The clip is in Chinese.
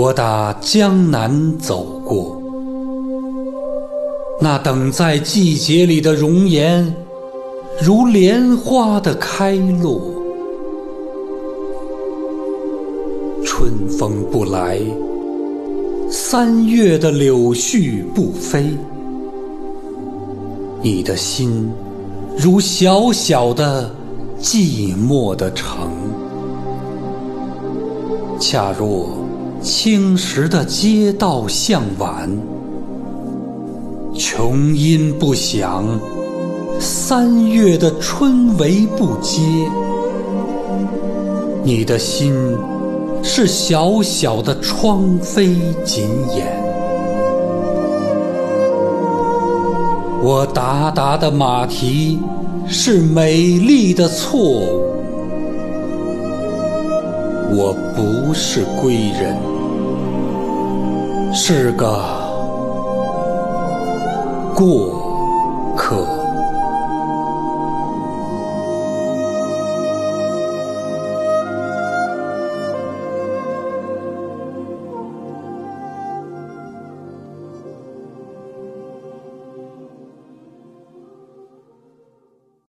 我打江南走过，那等在季节里的容颜，如莲花的开落。春风不来，三月的柳絮不飞，你的心如小小的寂寞的城，恰若。青石的街道向晚，琼音不响；三月的春雷不接。你的心是小小的窗扉紧掩，我达达的马蹄是美丽的错误。我不是归人。是个过客。